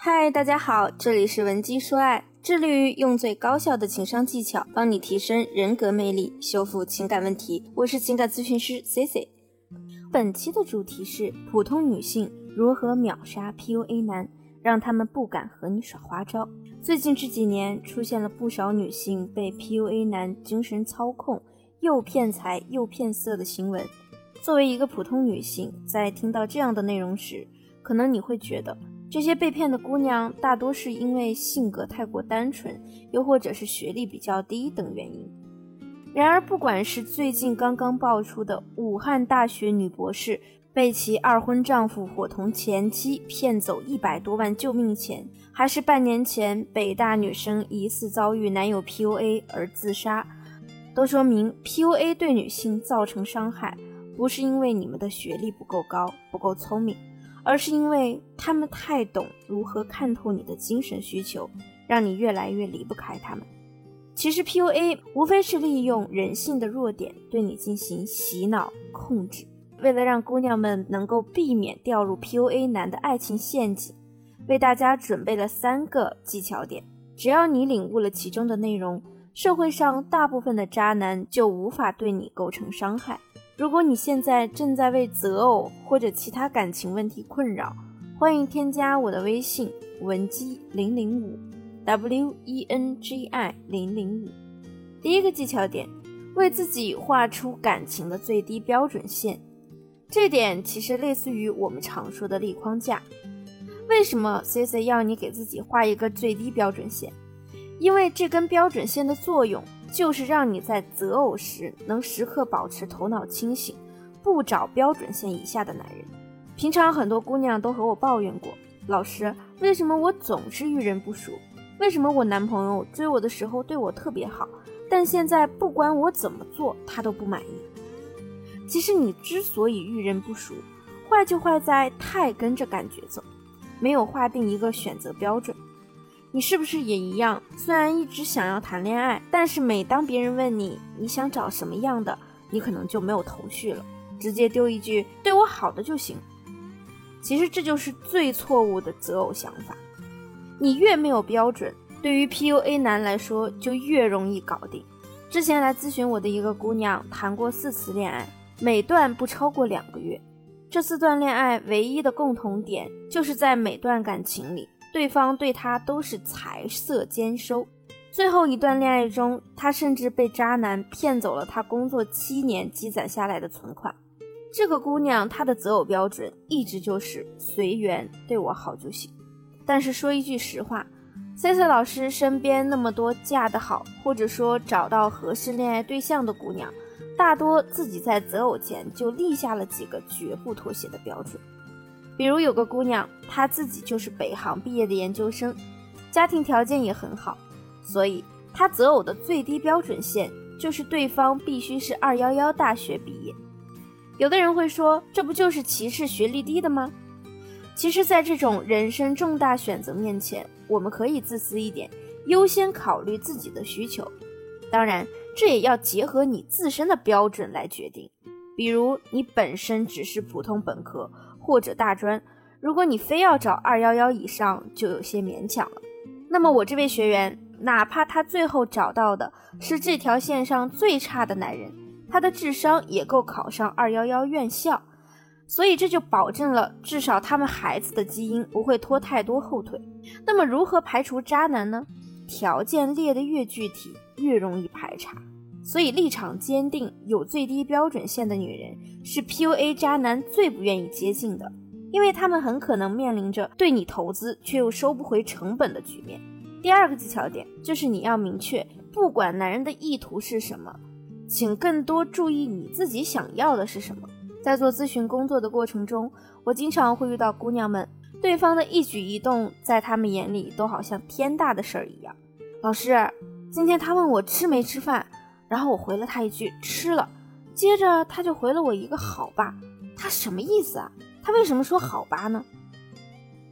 嗨，大家好，这里是文姬说爱，致力于用最高效的情商技巧帮你提升人格魅力，修复情感问题。我是情感咨询师 C C。本期的主题是普通女性如何秒杀 PUA 男，让他们不敢和你耍花招。最近这几年出现了不少女性被 PUA 男精神操控，又骗财又骗色的新闻。作为一个普通女性，在听到这样的内容时，可能你会觉得。这些被骗的姑娘大多是因为性格太过单纯，又或者是学历比较低等原因。然而，不管是最近刚刚爆出的武汉大学女博士被其二婚丈夫伙同前妻骗走一百多万救命钱，还是半年前北大女生疑似遭遇男友 PUA 而自杀，都说明 PUA 对女性造成伤害，不是因为你们的学历不够高、不够聪明。而是因为他们太懂如何看透你的精神需求，让你越来越离不开他们。其实 PUA 无非是利用人性的弱点对你进行洗脑控制。为了让姑娘们能够避免掉入 PUA 男的爱情陷阱，为大家准备了三个技巧点。只要你领悟了其中的内容，社会上大部分的渣男就无法对你构成伤害。如果你现在正在为择偶或者其他感情问题困扰，欢迎添加我的微信文姬零零五，W E N G I 零零五。第一个技巧点，为自己画出感情的最低标准线。这点其实类似于我们常说的立框架。为什么 C C 要你给自己画一个最低标准线？因为这根标准线的作用。就是让你在择偶时能时刻保持头脑清醒，不找标准线以下的男人。平常很多姑娘都和我抱怨过，老师，为什么我总是遇人不淑？为什么我男朋友追我的时候对我特别好，但现在不管我怎么做，他都不满意？其实你之所以遇人不淑，坏就坏在太跟着感觉走，没有划定一个选择标准。你是不是也一样？虽然一直想要谈恋爱，但是每当别人问你你想找什么样的，你可能就没有头绪了，直接丢一句“对我好的就行”。其实这就是最错误的择偶想法。你越没有标准，对于 PUA 男来说就越容易搞定。之前来咨询我的一个姑娘，谈过四次恋爱，每段不超过两个月。这四段恋爱唯一的共同点，就是在每段感情里。对方对她都是财色兼收，最后一段恋爱中，她甚至被渣男骗走了她工作七年积攒下来的存款。这个姑娘她的择偶标准一直就是随缘，对我好就行。但是说一句实话，C C 老师身边那么多嫁得好，或者说找到合适恋爱对象的姑娘，大多自己在择偶前就立下了几个绝不妥协的标准。比如有个姑娘，她自己就是北航毕业的研究生，家庭条件也很好，所以她择偶的最低标准线就是对方必须是二幺幺大学毕业。有的人会说，这不就是歧视学历低的吗？其实，在这种人生重大选择面前，我们可以自私一点，优先考虑自己的需求。当然，这也要结合你自身的标准来决定。比如，你本身只是普通本科。或者大专，如果你非要找二幺幺以上，就有些勉强了。那么我这位学员，哪怕他最后找到的是这条线上最差的男人，他的智商也够考上二幺幺院校，所以这就保证了至少他们孩子的基因不会拖太多后腿。那么如何排除渣男呢？条件列得越具体，越容易排查。所以，立场坚定、有最低标准线的女人是 PUA 渣男最不愿意接近的，因为他们很可能面临着对你投资却又收不回成本的局面。第二个技巧点就是你要明确，不管男人的意图是什么，请更多注意你自己想要的是什么。在做咨询工作的过程中，我经常会遇到姑娘们，对方的一举一动在他们眼里都好像天大的事儿一样。老师，今天他问我吃没吃饭。然后我回了他一句吃了，接着他就回了我一个好吧，他什么意思啊？他为什么说好吧呢？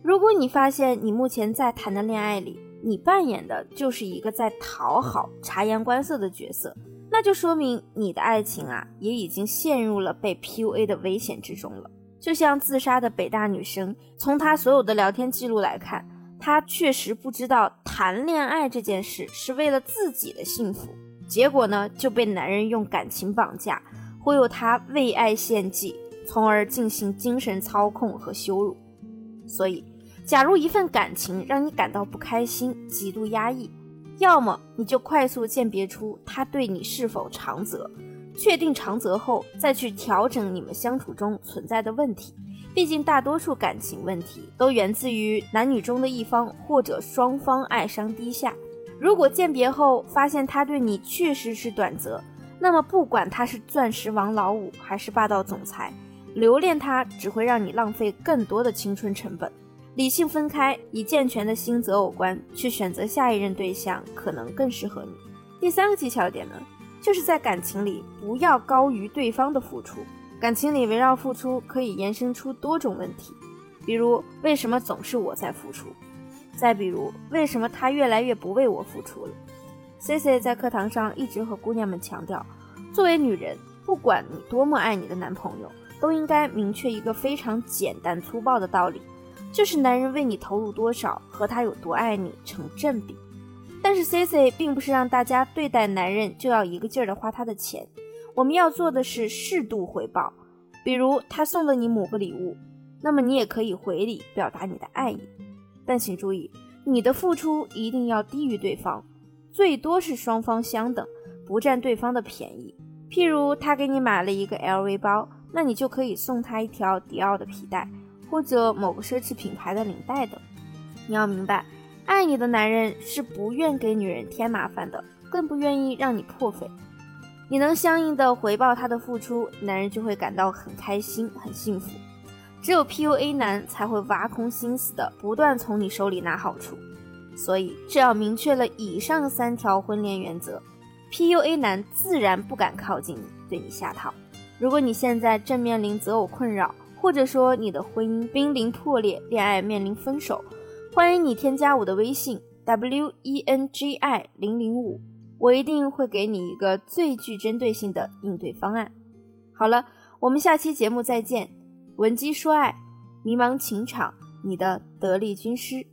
如果你发现你目前在谈的恋爱里，你扮演的就是一个在讨好、察言观色的角色，那就说明你的爱情啊，也已经陷入了被 PUA 的危险之中了。就像自杀的北大女生，从她所有的聊天记录来看。她确实不知道谈恋爱这件事是为了自己的幸福，结果呢就被男人用感情绑架，忽悠他为爱献祭，从而进行精神操控和羞辱。所以，假如一份感情让你感到不开心、极度压抑，要么你就快速鉴别出他对你是否长则，确定长则后再去调整你们相处中存在的问题。毕竟，大多数感情问题都源自于男女中的一方或者双方爱商低下。如果鉴别后发现他对你确实是短则，那么不管他是钻石王老五还是霸道总裁，留恋他只会让你浪费更多的青春成本。理性分开，以健全的心择偶观去选择下一任对象，可能更适合你。第三个技巧点呢，就是在感情里不要高于对方的付出。感情里围绕付出可以延伸出多种问题，比如为什么总是我在付出？再比如为什么他越来越不为我付出了？C C 在课堂上一直和姑娘们强调，作为女人，不管你多么爱你的男朋友，都应该明确一个非常简单粗暴的道理，就是男人为你投入多少和他有多爱你成正比。但是 C C 并不是让大家对待男人就要一个劲儿的花他的钱。我们要做的是适度回报，比如他送了你某个礼物，那么你也可以回礼表达你的爱意。但请注意，你的付出一定要低于对方，最多是双方相等，不占对方的便宜。譬如他给你买了一个 LV 包，那你就可以送他一条迪奥的皮带，或者某个奢侈品牌的领带等。你要明白，爱你的男人是不愿给女人添麻烦的，更不愿意让你破费。你能相应的回报他的付出，男人就会感到很开心、很幸福。只有 PUA 男才会挖空心思的不断从你手里拿好处。所以，只要明确了以上三条婚恋原则，PUA 男自然不敢靠近你，对你下套。如果你现在正面临择偶困扰，或者说你的婚姻濒临破裂，恋爱面临分手，欢迎你添加我的微信 w e n g i 零零五。我一定会给你一个最具针对性的应对方案。好了，我们下期节目再见。闻鸡说爱，迷茫情场，你的得力军师。